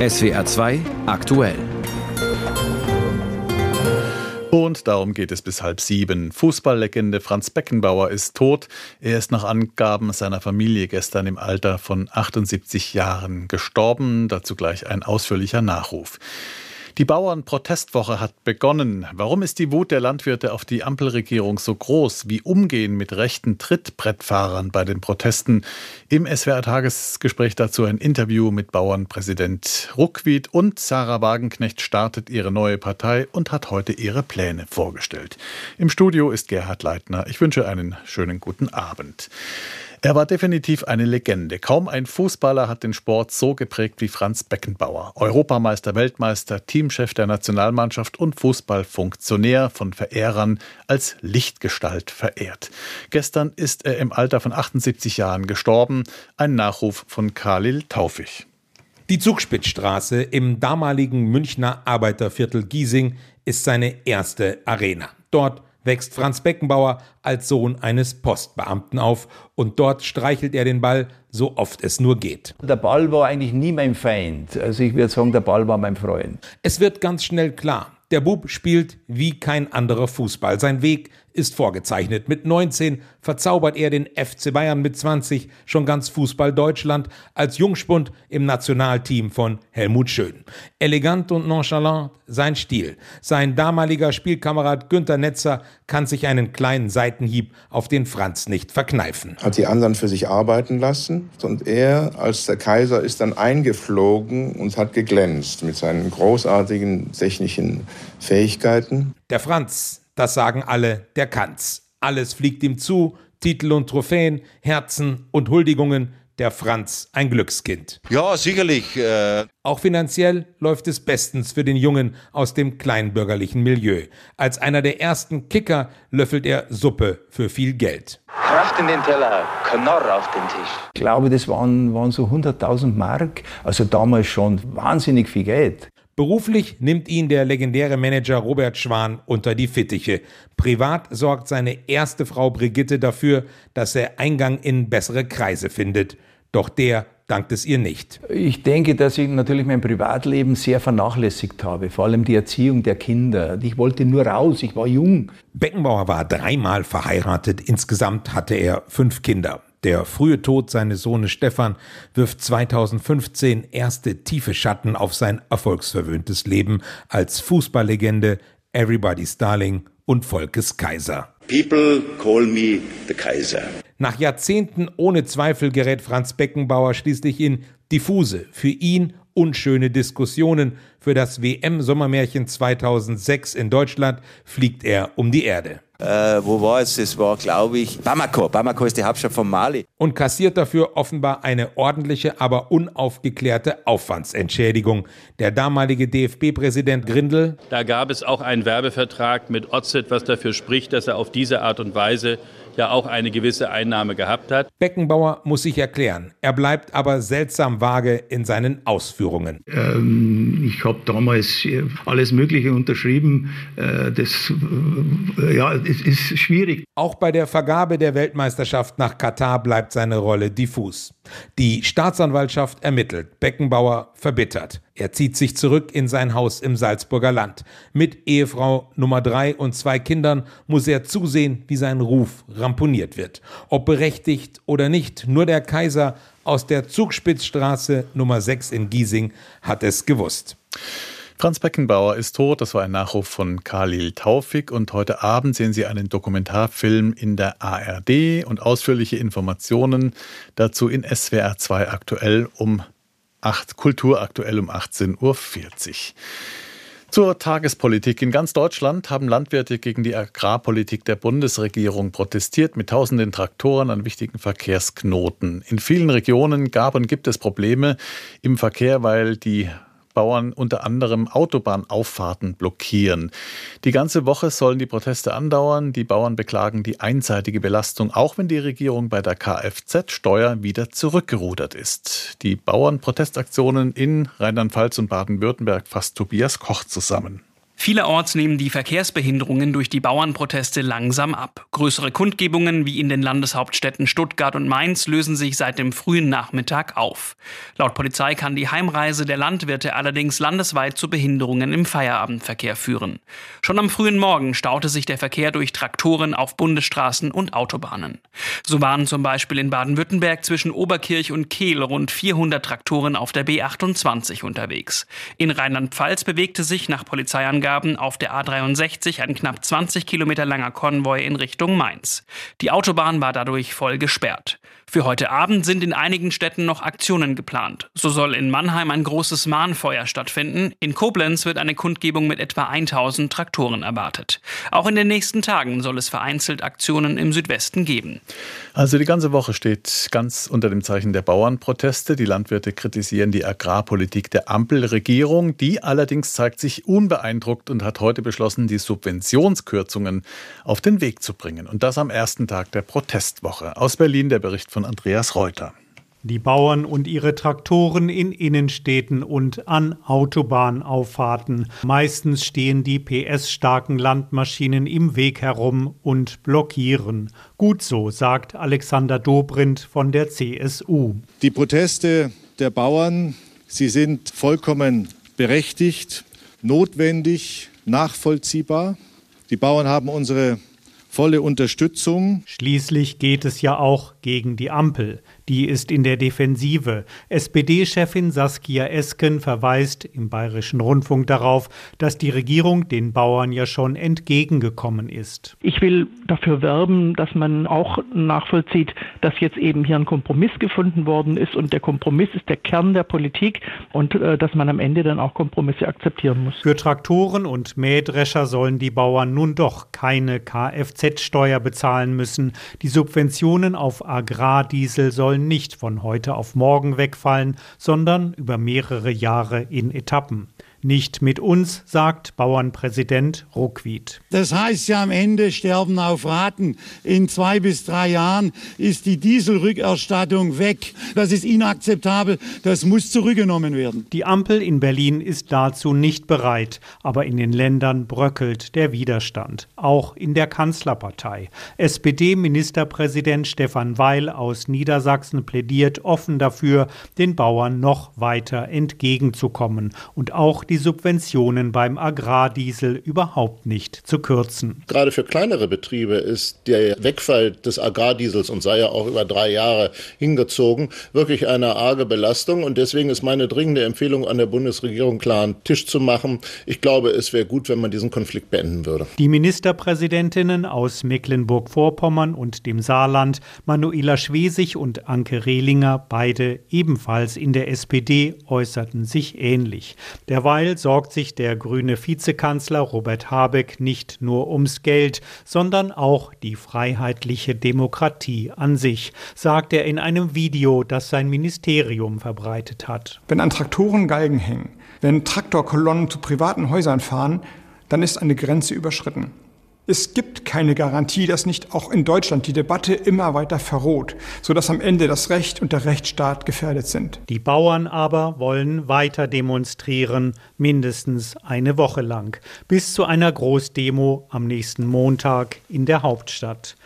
SWR 2 aktuell. Und darum geht es bis halb sieben. Fußballlegende Franz Beckenbauer ist tot. Er ist nach Angaben seiner Familie gestern im Alter von 78 Jahren gestorben. Dazu gleich ein ausführlicher Nachruf. Die Bauernprotestwoche hat begonnen. Warum ist die Wut der Landwirte auf die Ampelregierung so groß? Wie umgehen mit rechten Trittbrettfahrern bei den Protesten? Im SWR-Tagesgespräch dazu ein Interview mit Bauernpräsident Ruckwied und Sarah Wagenknecht startet ihre neue Partei und hat heute ihre Pläne vorgestellt. Im Studio ist Gerhard Leitner. Ich wünsche einen schönen guten Abend. Er war definitiv eine Legende. Kaum ein Fußballer hat den Sport so geprägt wie Franz Beckenbauer. Europameister, Weltmeister, Teamchef der Nationalmannschaft und Fußballfunktionär von Verehrern als Lichtgestalt verehrt. Gestern ist er im Alter von 78 Jahren gestorben. Ein Nachruf von Khalil Taufig. Die Zugspitzstraße im damaligen Münchner Arbeiterviertel Giesing ist seine erste Arena. Dort wächst Franz Beckenbauer als Sohn eines Postbeamten auf und dort streichelt er den Ball, so oft es nur geht. Der Ball war eigentlich nie mein Feind. Also ich würde sagen, der Ball war mein Freund. Es wird ganz schnell klar, der Bub spielt wie kein anderer Fußball. Sein Weg ist vorgezeichnet. Mit 19 verzaubert er den FC Bayern mit 20 schon ganz Fußball Deutschland als Jungspund im Nationalteam von Helmut Schön. Elegant und nonchalant sein Stil. Sein damaliger Spielkamerad Günter Netzer kann sich einen kleinen Seitenhieb auf den Franz nicht verkneifen. Hat die anderen für sich arbeiten lassen und er als der Kaiser ist dann eingeflogen und hat geglänzt mit seinen großartigen technischen Fähigkeiten. Der Franz, das sagen alle, der kann's. Alles fliegt ihm zu, Titel und Trophäen, Herzen und Huldigungen. Der Franz ein Glückskind. Ja, sicherlich. Äh Auch finanziell läuft es bestens für den Jungen aus dem kleinbürgerlichen Milieu. Als einer der ersten Kicker löffelt er Suppe für viel Geld. Kraft in den Teller, Knorr auf den Tisch. Ich glaube, das waren, waren so 100.000 Mark. Also damals schon wahnsinnig viel Geld. Beruflich nimmt ihn der legendäre Manager Robert Schwan unter die Fittiche. Privat sorgt seine erste Frau Brigitte dafür, dass er Eingang in bessere Kreise findet. Doch der dankt es ihr nicht. Ich denke, dass ich natürlich mein Privatleben sehr vernachlässigt habe, vor allem die Erziehung der Kinder. Ich wollte nur raus, ich war jung. Beckenbauer war dreimal verheiratet, insgesamt hatte er fünf Kinder. Der frühe Tod seines Sohnes Stefan wirft 2015 erste tiefe Schatten auf sein erfolgsverwöhntes Leben als Fußballlegende, Everybody's Darling und Volkes Kaiser. People call me the Kaiser. Nach Jahrzehnten ohne Zweifel gerät Franz Beckenbauer schließlich in diffuse, für ihn unschöne Diskussionen. Für das WM-Sommermärchen 2006 in Deutschland fliegt er um die Erde. Äh, wo war es? Es war, glaube ich, Bamako. Bamako ist die Hauptstadt von Mali. Und kassiert dafür offenbar eine ordentliche, aber unaufgeklärte Aufwandsentschädigung. Der damalige DFB-Präsident Grindel. Da gab es auch einen Werbevertrag mit Otzet, was dafür spricht, dass er auf diese Art und Weise ja auch eine gewisse Einnahme gehabt hat. Beckenbauer muss sich erklären. Er bleibt aber seltsam vage in seinen Ausführungen. Ähm, ich habe damals alles Mögliche unterschrieben. Äh, das, äh, ja, es ist schwierig. Auch bei der Vergabe der Weltmeisterschaft nach Katar bleibt seine Rolle diffus. Die Staatsanwaltschaft ermittelt, Beckenbauer verbittert. Er zieht sich zurück in sein Haus im Salzburger Land. Mit Ehefrau Nummer drei und zwei Kindern muss er zusehen, wie sein Ruf ramponiert wird. Ob berechtigt oder nicht, nur der Kaiser aus der Zugspitzstraße Nummer 6 in Giesing hat es gewusst. Franz Beckenbauer ist tot. Das war ein Nachruf von Khalil Taufik. Und heute Abend sehen Sie einen Dokumentarfilm in der ARD und ausführliche Informationen dazu in SWR 2 aktuell um 8, Kultur aktuell um 18.40 Uhr. Zur Tagespolitik. In ganz Deutschland haben Landwirte gegen die Agrarpolitik der Bundesregierung protestiert mit tausenden Traktoren an wichtigen Verkehrsknoten. In vielen Regionen gab und gibt es Probleme im Verkehr, weil die Bauern unter anderem Autobahnauffahrten blockieren. Die ganze Woche sollen die Proteste andauern. Die Bauern beklagen die einseitige Belastung, auch wenn die Regierung bei der Kfz-Steuer wieder zurückgerudert ist. Die Bauernprotestaktionen in Rheinland-Pfalz und Baden-Württemberg fasst Tobias Koch zusammen. Vielerorts nehmen die Verkehrsbehinderungen durch die Bauernproteste langsam ab. Größere Kundgebungen wie in den Landeshauptstädten Stuttgart und Mainz lösen sich seit dem frühen Nachmittag auf. Laut Polizei kann die Heimreise der Landwirte allerdings landesweit zu Behinderungen im Feierabendverkehr führen. Schon am frühen Morgen staute sich der Verkehr durch Traktoren auf Bundesstraßen und Autobahnen. So waren zum Beispiel in Baden-Württemberg zwischen Oberkirch und Kehl rund 400 Traktoren auf der B28 unterwegs. In Rheinland-Pfalz bewegte sich nach Polizeiangaben Angaben auf der A63 ein knapp 20 Kilometer langer Konvoi in Richtung Mainz. Die Autobahn war dadurch voll gesperrt. Für heute Abend sind in einigen Städten noch Aktionen geplant. So soll in Mannheim ein großes Mahnfeuer stattfinden. In Koblenz wird eine Kundgebung mit etwa 1000 Traktoren erwartet. Auch in den nächsten Tagen soll es vereinzelt Aktionen im Südwesten geben. Also die ganze Woche steht ganz unter dem Zeichen der Bauernproteste. Die Landwirte kritisieren die Agrarpolitik der Ampelregierung. Die allerdings zeigt sich unbeeindruckt und hat heute beschlossen, die Subventionskürzungen auf den Weg zu bringen. Und das am ersten Tag der Protestwoche. Aus Berlin der Bericht von von Andreas Reuter. Die Bauern und ihre Traktoren in Innenstädten und an Autobahnauffahrten. Meistens stehen die PS-starken Landmaschinen im Weg herum und blockieren. Gut so, sagt Alexander Dobrindt von der CSU. Die Proteste der Bauern, sie sind vollkommen berechtigt, notwendig, nachvollziehbar. Die Bauern haben unsere volle Unterstützung. Schließlich geht es ja auch gegen die Ampel. Die ist in der Defensive. SPD-Chefin Saskia Esken verweist im Bayerischen Rundfunk darauf, dass die Regierung den Bauern ja schon entgegengekommen ist. Ich will dafür werben, dass man auch nachvollzieht, dass jetzt eben hier ein Kompromiss gefunden worden ist und der Kompromiss ist der Kern der Politik und äh, dass man am Ende dann auch Kompromisse akzeptieren muss. Für Traktoren und Mähdrescher sollen die Bauern nun doch keine Kfz-Steuer bezahlen müssen. Die Subventionen auf Agrardiesel sollen nicht von heute auf morgen wegfallen, sondern über mehrere Jahre in Etappen. Nicht mit uns, sagt Bauernpräsident Ruckwied. Das heißt ja am Ende sterben auf Raten. In zwei bis drei Jahren ist die Dieselrückerstattung weg. Das ist inakzeptabel. Das muss zurückgenommen werden. Die Ampel in Berlin ist dazu nicht bereit. Aber in den Ländern bröckelt der Widerstand. Auch in der Kanzlerpartei. SPD-Ministerpräsident Stefan Weil aus Niedersachsen plädiert offen dafür, den Bauern noch weiter entgegenzukommen und auch die Subventionen beim Agrardiesel überhaupt nicht zu kürzen. Gerade für kleinere Betriebe ist der Wegfall des Agrardiesels und sei ja auch über drei Jahre hingezogen, wirklich eine arge Belastung. Und deswegen ist meine dringende Empfehlung an der Bundesregierung, klar einen Tisch zu machen. Ich glaube, es wäre gut, wenn man diesen Konflikt beenden würde. Die Ministerpräsidentinnen aus Mecklenburg-Vorpommern und dem Saarland, Manuela Schwesig und Anke Rehlinger, beide ebenfalls in der SPD, äußerten sich ähnlich. Derweil Derweil sorgt sich der grüne Vizekanzler Robert Habeck nicht nur ums Geld, sondern auch die freiheitliche Demokratie an sich, sagt er in einem Video, das sein Ministerium verbreitet hat. Wenn an Traktoren Galgen hängen, wenn Traktorkolonnen zu privaten Häusern fahren, dann ist eine Grenze überschritten. Es gibt keine Garantie, dass nicht auch in Deutschland die Debatte immer weiter verroht, sodass am Ende das Recht und der Rechtsstaat gefährdet sind. Die Bauern aber wollen weiter demonstrieren, mindestens eine Woche lang, bis zu einer Großdemo am nächsten Montag in der Hauptstadt.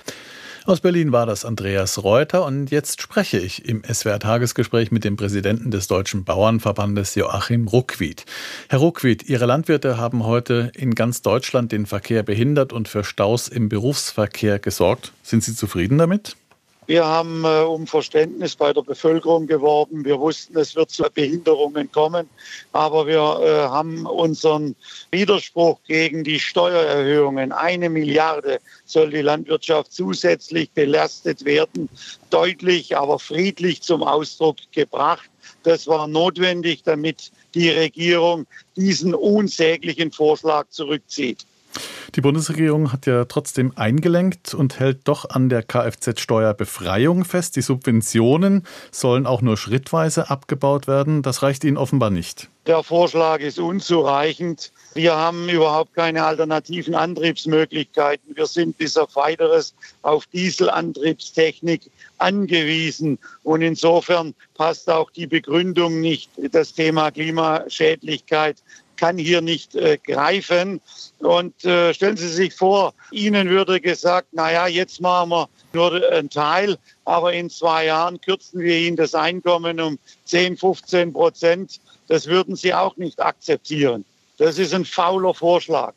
Aus Berlin war das Andreas Reuter und jetzt spreche ich im SWR-Tagesgespräch mit dem Präsidenten des Deutschen Bauernverbandes Joachim Ruckwied. Herr Ruckwied, Ihre Landwirte haben heute in ganz Deutschland den Verkehr behindert und für Staus im Berufsverkehr gesorgt. Sind Sie zufrieden damit? Wir haben äh, um Verständnis bei der Bevölkerung geworben. Wir wussten, es wird zu Behinderungen kommen. Aber wir äh, haben unseren Widerspruch gegen die Steuererhöhungen, eine Milliarde soll die Landwirtschaft zusätzlich belastet werden, deutlich, aber friedlich zum Ausdruck gebracht. Das war notwendig, damit die Regierung diesen unsäglichen Vorschlag zurückzieht. Die Bundesregierung hat ja trotzdem eingelenkt und hält doch an der Kfz-Steuerbefreiung fest. Die Subventionen sollen auch nur schrittweise abgebaut werden. Das reicht Ihnen offenbar nicht. Der Vorschlag ist unzureichend. Wir haben überhaupt keine alternativen Antriebsmöglichkeiten. Wir sind bis auf weiteres auf Dieselantriebstechnik angewiesen. Und insofern passt auch die Begründung nicht. Das Thema Klimaschädlichkeit kann hier nicht äh, greifen. Und äh, stellen Sie sich vor, Ihnen würde gesagt, naja, jetzt machen wir nur einen Teil, aber in zwei Jahren kürzen wir Ihnen das Einkommen um 10, 15 Prozent. Das würden Sie auch nicht akzeptieren. Das ist ein fauler Vorschlag.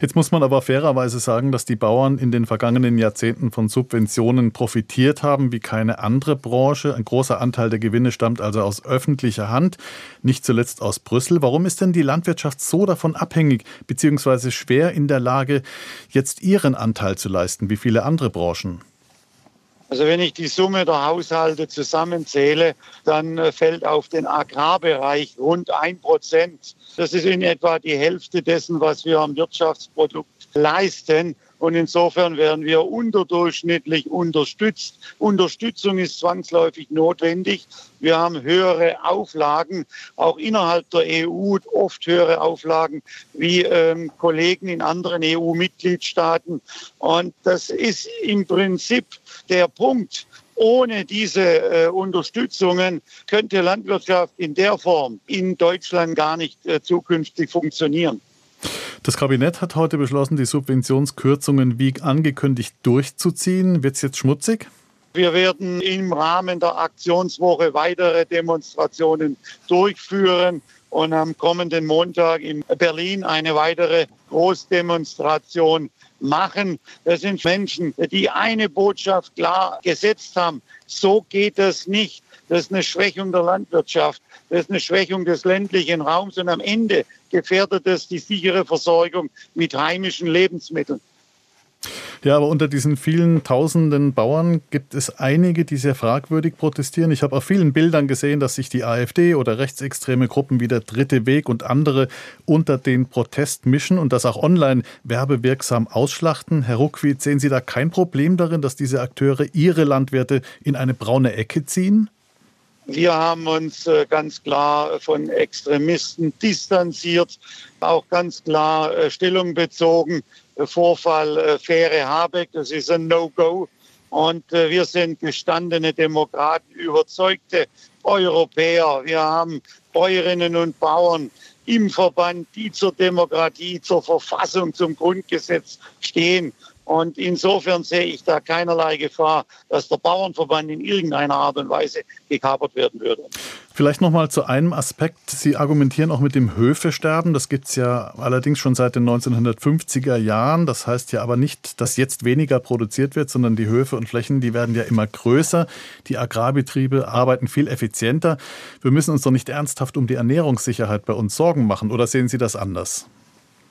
Jetzt muss man aber fairerweise sagen, dass die Bauern in den vergangenen Jahrzehnten von Subventionen profitiert haben wie keine andere Branche. Ein großer Anteil der Gewinne stammt also aus öffentlicher Hand, nicht zuletzt aus Brüssel. Warum ist denn die Landwirtschaft so davon abhängig bzw. schwer in der Lage, jetzt ihren Anteil zu leisten wie viele andere Branchen? Also wenn ich die Summe der Haushalte zusammenzähle, dann äh, fällt auf den Agrarbereich rund ein Prozent. Das ist in etwa die Hälfte dessen, was wir am Wirtschaftsprodukt leisten. Und insofern werden wir unterdurchschnittlich unterstützt. Unterstützung ist zwangsläufig notwendig. Wir haben höhere Auflagen, auch innerhalb der EU oft höhere Auflagen wie ähm, Kollegen in anderen EU-Mitgliedstaaten. Und das ist im Prinzip der Punkt. Ohne diese äh, Unterstützungen könnte Landwirtschaft in der Form in Deutschland gar nicht äh, zukünftig funktionieren. Das Kabinett hat heute beschlossen, die Subventionskürzungen wie angekündigt durchzuziehen. Wird es jetzt schmutzig? Wir werden im Rahmen der Aktionswoche weitere Demonstrationen durchführen und am kommenden Montag in Berlin eine weitere Großdemonstration machen. Das sind Menschen, die eine Botschaft klar gesetzt haben. So geht das nicht. Das ist eine Schwächung der Landwirtschaft. Das ist eine Schwächung des ländlichen Raums. Und am Ende gefährdet es die sichere Versorgung mit heimischen Lebensmitteln. Ja, aber unter diesen vielen tausenden Bauern gibt es einige, die sehr fragwürdig protestieren. Ich habe auf vielen Bildern gesehen, dass sich die AfD oder rechtsextreme Gruppen wie der Dritte Weg und andere unter den Protest mischen und das auch online werbewirksam ausschlachten. Herr Ruckwied, sehen Sie da kein Problem darin, dass diese Akteure ihre Landwirte in eine braune Ecke ziehen? Wir haben uns äh, ganz klar von Extremisten distanziert, auch ganz klar äh, Stellung bezogen Vorfall äh, Fähre Habeck. Das ist ein No-Go. Und wir sind gestandene Demokraten, überzeugte Europäer. Wir haben Bäuerinnen und Bauern im Verband, die zur Demokratie, zur Verfassung, zum Grundgesetz stehen. Und insofern sehe ich da keinerlei Gefahr, dass der Bauernverband in irgendeiner Art und Weise gekapert werden würde. Vielleicht noch mal zu einem Aspekt. Sie argumentieren auch mit dem Höfesterben. Das gibt es ja allerdings schon seit den 1950er Jahren. Das heißt ja aber nicht, dass jetzt weniger produziert wird, sondern die Höfe und Flächen, die werden ja immer größer. Die Agrarbetriebe arbeiten viel effizienter. Wir müssen uns doch nicht ernsthaft um die Ernährungssicherheit bei uns Sorgen machen. Oder sehen Sie das anders?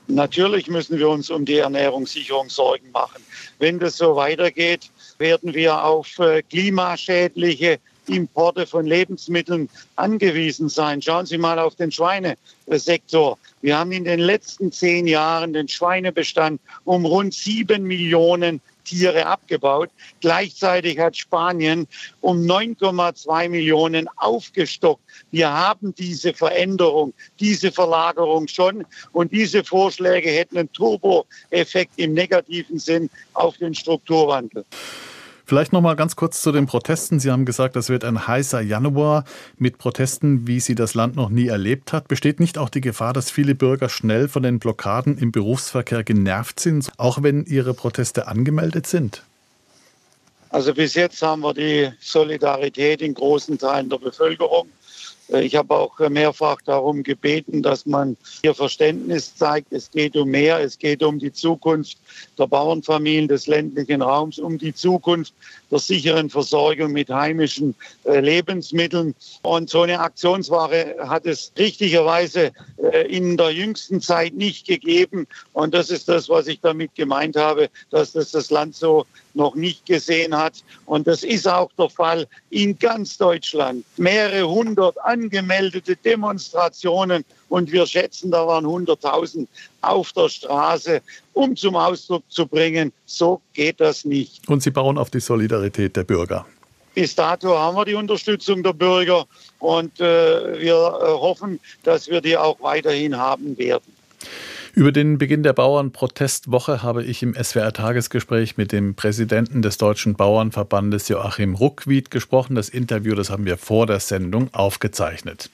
Natürlich müssen wir uns um die Ernährungssicherung Sorgen machen. Wenn das so weitergeht, werden wir auf äh, klimaschädliche Importe von Lebensmitteln angewiesen sein. Schauen Sie mal auf den Schweinesektor. Wir haben in den letzten zehn Jahren den Schweinebestand um rund sieben Millionen Tiere abgebaut. Gleichzeitig hat Spanien um 9,2 Millionen aufgestockt. Wir haben diese Veränderung, diese Verlagerung schon. Und diese Vorschläge hätten einen Turbo-Effekt im negativen Sinn auf den Strukturwandel. Vielleicht noch mal ganz kurz zu den Protesten. Sie haben gesagt, es wird ein heißer Januar mit Protesten, wie sie das Land noch nie erlebt hat. Besteht nicht auch die Gefahr, dass viele Bürger schnell von den Blockaden im Berufsverkehr genervt sind, auch wenn ihre Proteste angemeldet sind? Also bis jetzt haben wir die Solidarität in großen Teilen der Bevölkerung. Ich habe auch mehrfach darum gebeten, dass man hier Verständnis zeigt. Es geht um mehr. Es geht um die Zukunft der Bauernfamilien des ländlichen Raums, um die Zukunft der sicheren Versorgung mit heimischen äh, Lebensmitteln. Und so eine Aktionsware hat es richtigerweise äh, in der jüngsten Zeit nicht gegeben. Und das ist das, was ich damit gemeint habe, dass das das Land so noch nicht gesehen hat. Und das ist auch der Fall in ganz Deutschland. Mehrere hundert angemeldete Demonstrationen und wir schätzen, da waren 100.000 auf der Straße, um zum Ausdruck zu bringen, so geht das nicht. Und Sie bauen auf die Solidarität der Bürger. Bis dato haben wir die Unterstützung der Bürger und äh, wir äh, hoffen, dass wir die auch weiterhin haben werden. Über den Beginn der Bauernprotestwoche habe ich im SWR-Tagesgespräch mit dem Präsidenten des Deutschen Bauernverbandes Joachim Ruckwied gesprochen. Das Interview, das haben wir vor der Sendung aufgezeichnet.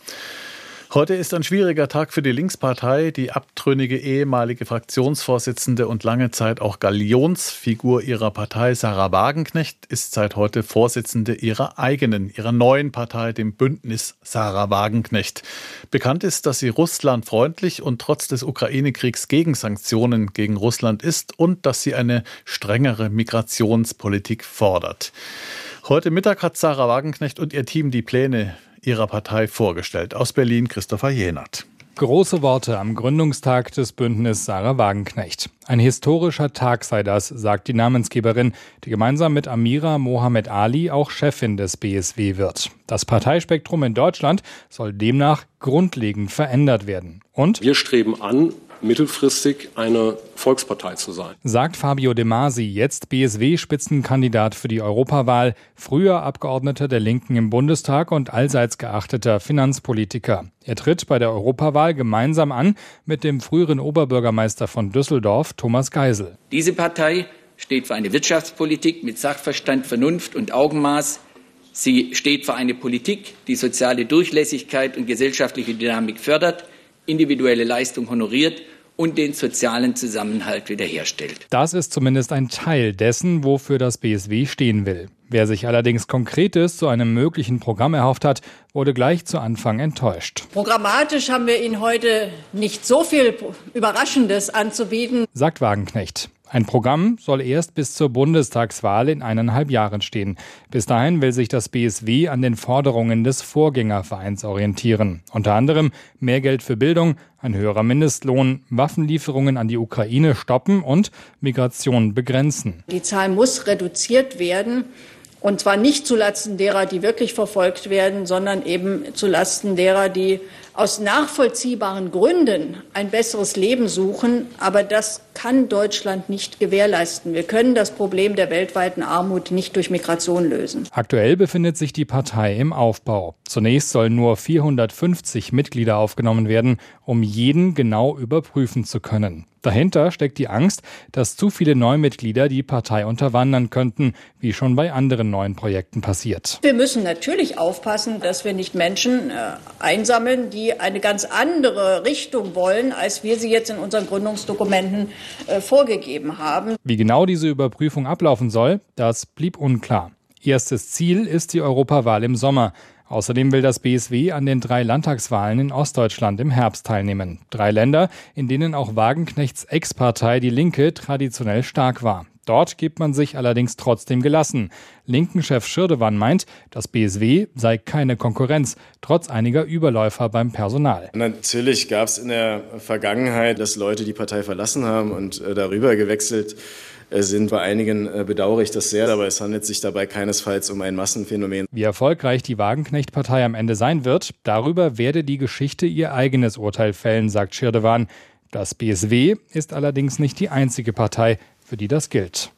Heute ist ein schwieriger Tag für die Linkspartei. Die abtrünnige ehemalige Fraktionsvorsitzende und lange Zeit auch Galionsfigur ihrer Partei, Sarah Wagenknecht, ist seit heute Vorsitzende ihrer eigenen, ihrer neuen Partei, dem Bündnis Sarah Wagenknecht. Bekannt ist, dass sie russlandfreundlich und trotz des Ukraine-Kriegs gegen Sanktionen gegen Russland ist und dass sie eine strengere Migrationspolitik fordert. Heute Mittag hat Sarah Wagenknecht und ihr Team die Pläne ihrer Partei vorgestellt. Aus Berlin Christopher Jenert. Große Worte am Gründungstag des Bündnis Sarah Wagenknecht. Ein historischer Tag sei das, sagt die Namensgeberin, die gemeinsam mit Amira Mohamed Ali auch Chefin des BSW wird. Das Parteispektrum in Deutschland soll demnach grundlegend verändert werden. Und wir streben an, mittelfristig eine Volkspartei zu sein. Sagt Fabio De Masi, jetzt BSW-Spitzenkandidat für die Europawahl, früher Abgeordneter der Linken im Bundestag und allseits geachteter Finanzpolitiker. Er tritt bei der Europawahl gemeinsam an mit dem früheren Oberbürgermeister von Düsseldorf, Thomas Geisel. Diese Partei steht für eine Wirtschaftspolitik mit Sachverstand, Vernunft und Augenmaß. Sie steht für eine Politik, die soziale Durchlässigkeit und gesellschaftliche Dynamik fördert, individuelle Leistung honoriert und den sozialen Zusammenhalt wiederherstellt. Das ist zumindest ein Teil dessen, wofür das BSW stehen will. Wer sich allerdings Konkretes zu einem möglichen Programm erhofft hat, wurde gleich zu Anfang enttäuscht. Programmatisch haben wir Ihnen heute nicht so viel Überraschendes anzubieten, sagt Wagenknecht. Ein Programm soll erst bis zur Bundestagswahl in eineinhalb Jahren stehen. Bis dahin will sich das BSW an den Forderungen des Vorgängervereins orientieren. Unter anderem mehr Geld für Bildung, ein höherer Mindestlohn, Waffenlieferungen an die Ukraine stoppen und Migration begrenzen. Die Zahl muss reduziert werden. Und zwar nicht zulasten derer, die wirklich verfolgt werden, sondern eben zulasten derer, die aus nachvollziehbaren Gründen ein besseres Leben suchen. Aber das kann Deutschland nicht gewährleisten. Wir können das Problem der weltweiten Armut nicht durch Migration lösen. Aktuell befindet sich die Partei im Aufbau. Zunächst sollen nur 450 Mitglieder aufgenommen werden, um jeden genau überprüfen zu können. Dahinter steckt die Angst, dass zu viele Neumitglieder die Partei unterwandern könnten, wie schon bei anderen neuen Projekten passiert. Wir müssen natürlich aufpassen, dass wir nicht Menschen äh, einsammeln, die eine ganz andere Richtung wollen, als wir sie jetzt in unseren Gründungsdokumenten äh, vorgegeben haben. Wie genau diese Überprüfung ablaufen soll, das blieb unklar. Erstes Ziel ist die Europawahl im Sommer. Außerdem will das BSW an den drei Landtagswahlen in Ostdeutschland im Herbst teilnehmen. Drei Länder, in denen auch Wagenknechts Ex-Partei Die Linke traditionell stark war. Dort gibt man sich allerdings trotzdem gelassen. Linken-Chef Schirdewan meint, das BSW sei keine Konkurrenz, trotz einiger Überläufer beim Personal. Natürlich gab es in der Vergangenheit, dass Leute die Partei verlassen haben und äh, darüber gewechselt äh, sind. Bei einigen äh, bedauere ich das sehr, aber es handelt sich dabei keinesfalls um ein Massenphänomen. Wie erfolgreich die Wagenknecht-Partei am Ende sein wird, darüber werde die Geschichte ihr eigenes Urteil fällen, sagt Schirdewan. Das BSW ist allerdings nicht die einzige Partei, für die das gilt.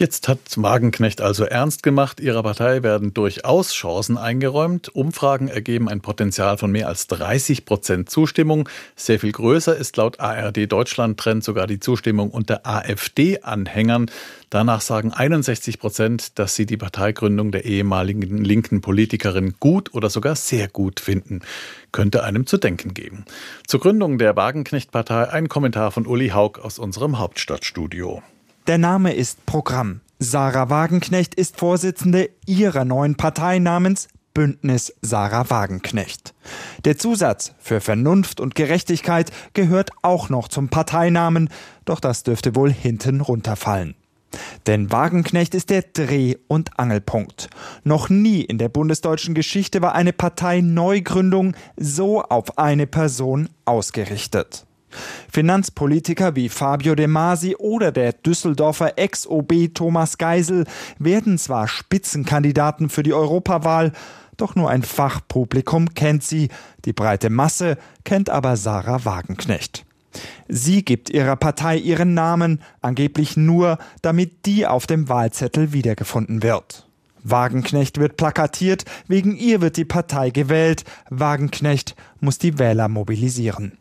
Jetzt hat Wagenknecht also ernst gemacht. Ihrer Partei werden durchaus Chancen eingeräumt. Umfragen ergeben ein Potenzial von mehr als 30 Prozent Zustimmung. Sehr viel größer ist laut ARD Deutschland Trend sogar die Zustimmung unter AfD-Anhängern. Danach sagen 61 Prozent, dass sie die Parteigründung der ehemaligen linken Politikerin gut oder sogar sehr gut finden. Könnte einem zu denken geben. Zur Gründung der Wagenknecht-Partei ein Kommentar von Uli Haug aus unserem Hauptstadtstudio. Der Name ist Programm. Sarah Wagenknecht ist Vorsitzende ihrer neuen Partei namens Bündnis Sarah Wagenknecht. Der Zusatz für Vernunft und Gerechtigkeit gehört auch noch zum Parteinamen, doch das dürfte wohl hinten runterfallen. Denn Wagenknecht ist der Dreh- und Angelpunkt. Noch nie in der bundesdeutschen Geschichte war eine Parteineugründung so auf eine Person ausgerichtet. Finanzpolitiker wie Fabio De Masi oder der Düsseldorfer Ex-OB Thomas Geisel werden zwar Spitzenkandidaten für die Europawahl, doch nur ein Fachpublikum kennt sie, die breite Masse kennt aber Sarah Wagenknecht. Sie gibt ihrer Partei ihren Namen, angeblich nur, damit die auf dem Wahlzettel wiedergefunden wird. Wagenknecht wird plakatiert, wegen ihr wird die Partei gewählt, Wagenknecht muss die Wähler mobilisieren.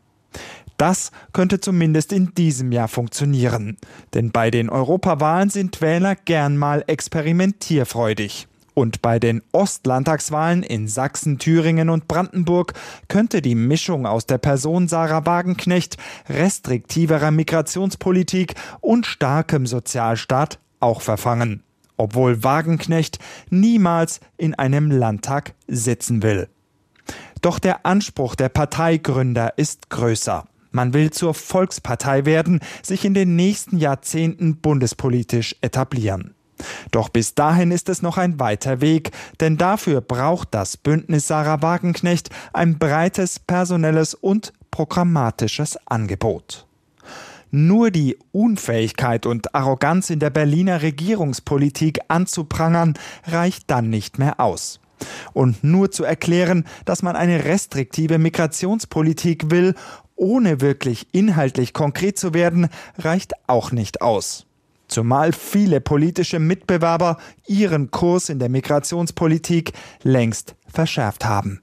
Das könnte zumindest in diesem Jahr funktionieren. Denn bei den Europawahlen sind Wähler gern mal experimentierfreudig. Und bei den Ostlandtagswahlen in Sachsen, Thüringen und Brandenburg könnte die Mischung aus der Person Sarah Wagenknecht, restriktiverer Migrationspolitik und starkem Sozialstaat auch verfangen. Obwohl Wagenknecht niemals in einem Landtag sitzen will. Doch der Anspruch der Parteigründer ist größer. Man will zur Volkspartei werden, sich in den nächsten Jahrzehnten bundespolitisch etablieren. Doch bis dahin ist es noch ein weiter Weg, denn dafür braucht das Bündnis Sarah Wagenknecht ein breites personelles und programmatisches Angebot. Nur die Unfähigkeit und Arroganz in der Berliner Regierungspolitik anzuprangern, reicht dann nicht mehr aus. Und nur zu erklären, dass man eine restriktive Migrationspolitik will, ohne wirklich inhaltlich konkret zu werden, reicht auch nicht aus. Zumal viele politische Mitbewerber ihren Kurs in der Migrationspolitik längst verschärft haben.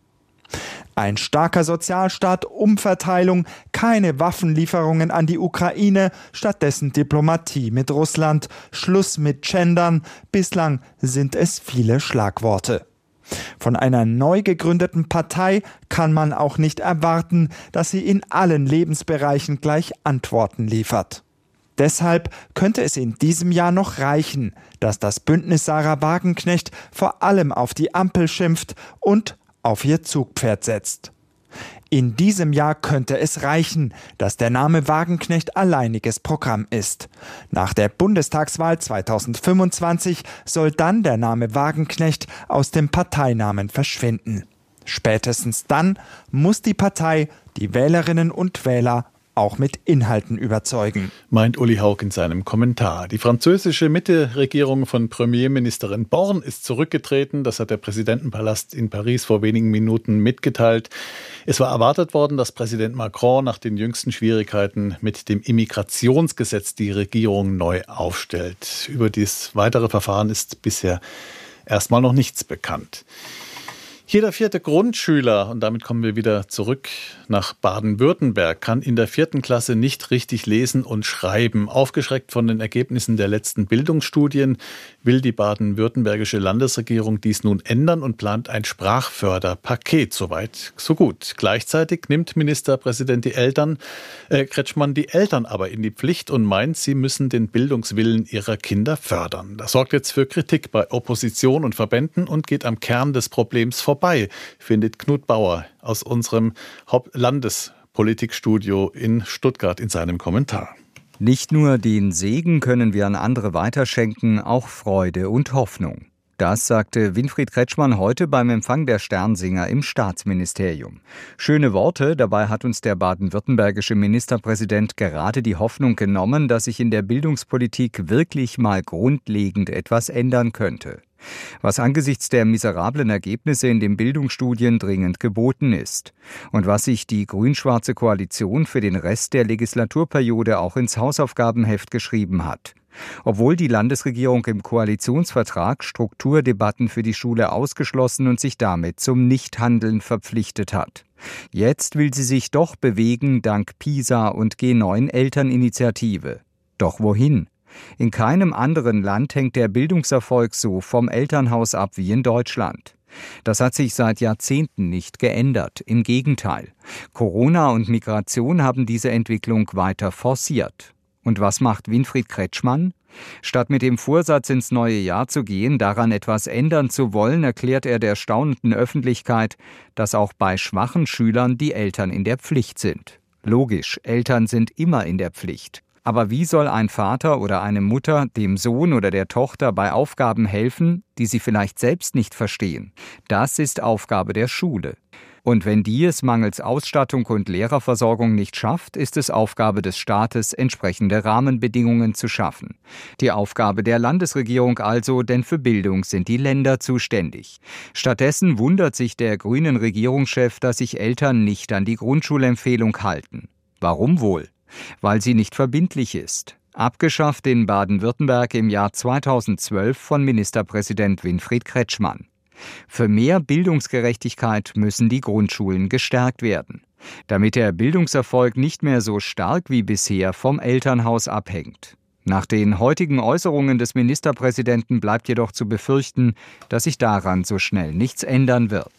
Ein starker Sozialstaat, Umverteilung, keine Waffenlieferungen an die Ukraine, stattdessen Diplomatie mit Russland, Schluss mit Gendern, bislang sind es viele Schlagworte. Von einer neu gegründeten Partei kann man auch nicht erwarten, dass sie in allen Lebensbereichen gleich Antworten liefert. Deshalb könnte es in diesem Jahr noch reichen, dass das Bündnis Sarah Wagenknecht vor allem auf die Ampel schimpft und auf ihr Zugpferd setzt. In diesem Jahr könnte es reichen, dass der Name Wagenknecht alleiniges Programm ist. Nach der Bundestagswahl 2025 soll dann der Name Wagenknecht aus dem Parteinamen verschwinden. Spätestens dann muss die Partei die Wählerinnen und Wähler auch mit Inhalten überzeugen. Meint Uli Haug in seinem Kommentar. Die französische Mitte-Regierung von Premierministerin Born ist zurückgetreten. Das hat der Präsidentenpalast in Paris vor wenigen Minuten mitgeteilt. Es war erwartet worden, dass Präsident Macron nach den jüngsten Schwierigkeiten mit dem Immigrationsgesetz die Regierung neu aufstellt. Über dieses weitere Verfahren ist bisher erstmal noch nichts bekannt. Jeder vierte Grundschüler, und damit kommen wir wieder zurück nach Baden-Württemberg, kann in der vierten Klasse nicht richtig lesen und schreiben. Aufgeschreckt von den Ergebnissen der letzten Bildungsstudien will die baden-württembergische Landesregierung dies nun ändern und plant ein Sprachförderpaket. Soweit, so gut. Gleichzeitig nimmt Ministerpräsident die Eltern, äh, Kretschmann die Eltern aber in die Pflicht und meint, sie müssen den Bildungswillen ihrer Kinder fördern. Das sorgt jetzt für Kritik bei Opposition und Verbänden und geht am Kern des Problems vorbei vorbei, findet Knut Bauer aus unserem Landespolitikstudio in Stuttgart in seinem Kommentar. Nicht nur den Segen können wir an andere weiterschenken, auch Freude und Hoffnung. Das sagte Winfried Kretschmann heute beim Empfang der Sternsinger im Staatsministerium. Schöne Worte, dabei hat uns der baden-württembergische Ministerpräsident gerade die Hoffnung genommen, dass sich in der Bildungspolitik wirklich mal grundlegend etwas ändern könnte was angesichts der miserablen Ergebnisse in den Bildungsstudien dringend geboten ist und was sich die grün-schwarze Koalition für den Rest der Legislaturperiode auch ins Hausaufgabenheft geschrieben hat. Obwohl die Landesregierung im Koalitionsvertrag Strukturdebatten für die Schule ausgeschlossen und sich damit zum Nichthandeln verpflichtet hat. Jetzt will sie sich doch bewegen dank PISA und G9 Elterninitiative. Doch wohin? In keinem anderen Land hängt der Bildungserfolg so vom Elternhaus ab wie in Deutschland. Das hat sich seit Jahrzehnten nicht geändert. Im Gegenteil. Corona und Migration haben diese Entwicklung weiter forciert. Und was macht Winfried Kretschmann? Statt mit dem Vorsatz ins neue Jahr zu gehen, daran etwas ändern zu wollen, erklärt er der staunenden Öffentlichkeit, dass auch bei schwachen Schülern die Eltern in der Pflicht sind. Logisch, Eltern sind immer in der Pflicht. Aber wie soll ein Vater oder eine Mutter dem Sohn oder der Tochter bei Aufgaben helfen, die sie vielleicht selbst nicht verstehen? Das ist Aufgabe der Schule. Und wenn die es mangels Ausstattung und Lehrerversorgung nicht schafft, ist es Aufgabe des Staates, entsprechende Rahmenbedingungen zu schaffen. Die Aufgabe der Landesregierung also, denn für Bildung sind die Länder zuständig. Stattdessen wundert sich der grünen Regierungschef, dass sich Eltern nicht an die Grundschulempfehlung halten. Warum wohl? Weil sie nicht verbindlich ist. Abgeschafft in Baden-Württemberg im Jahr 2012 von Ministerpräsident Winfried Kretschmann. Für mehr Bildungsgerechtigkeit müssen die Grundschulen gestärkt werden, damit der Bildungserfolg nicht mehr so stark wie bisher vom Elternhaus abhängt. Nach den heutigen Äußerungen des Ministerpräsidenten bleibt jedoch zu befürchten, dass sich daran so schnell nichts ändern wird.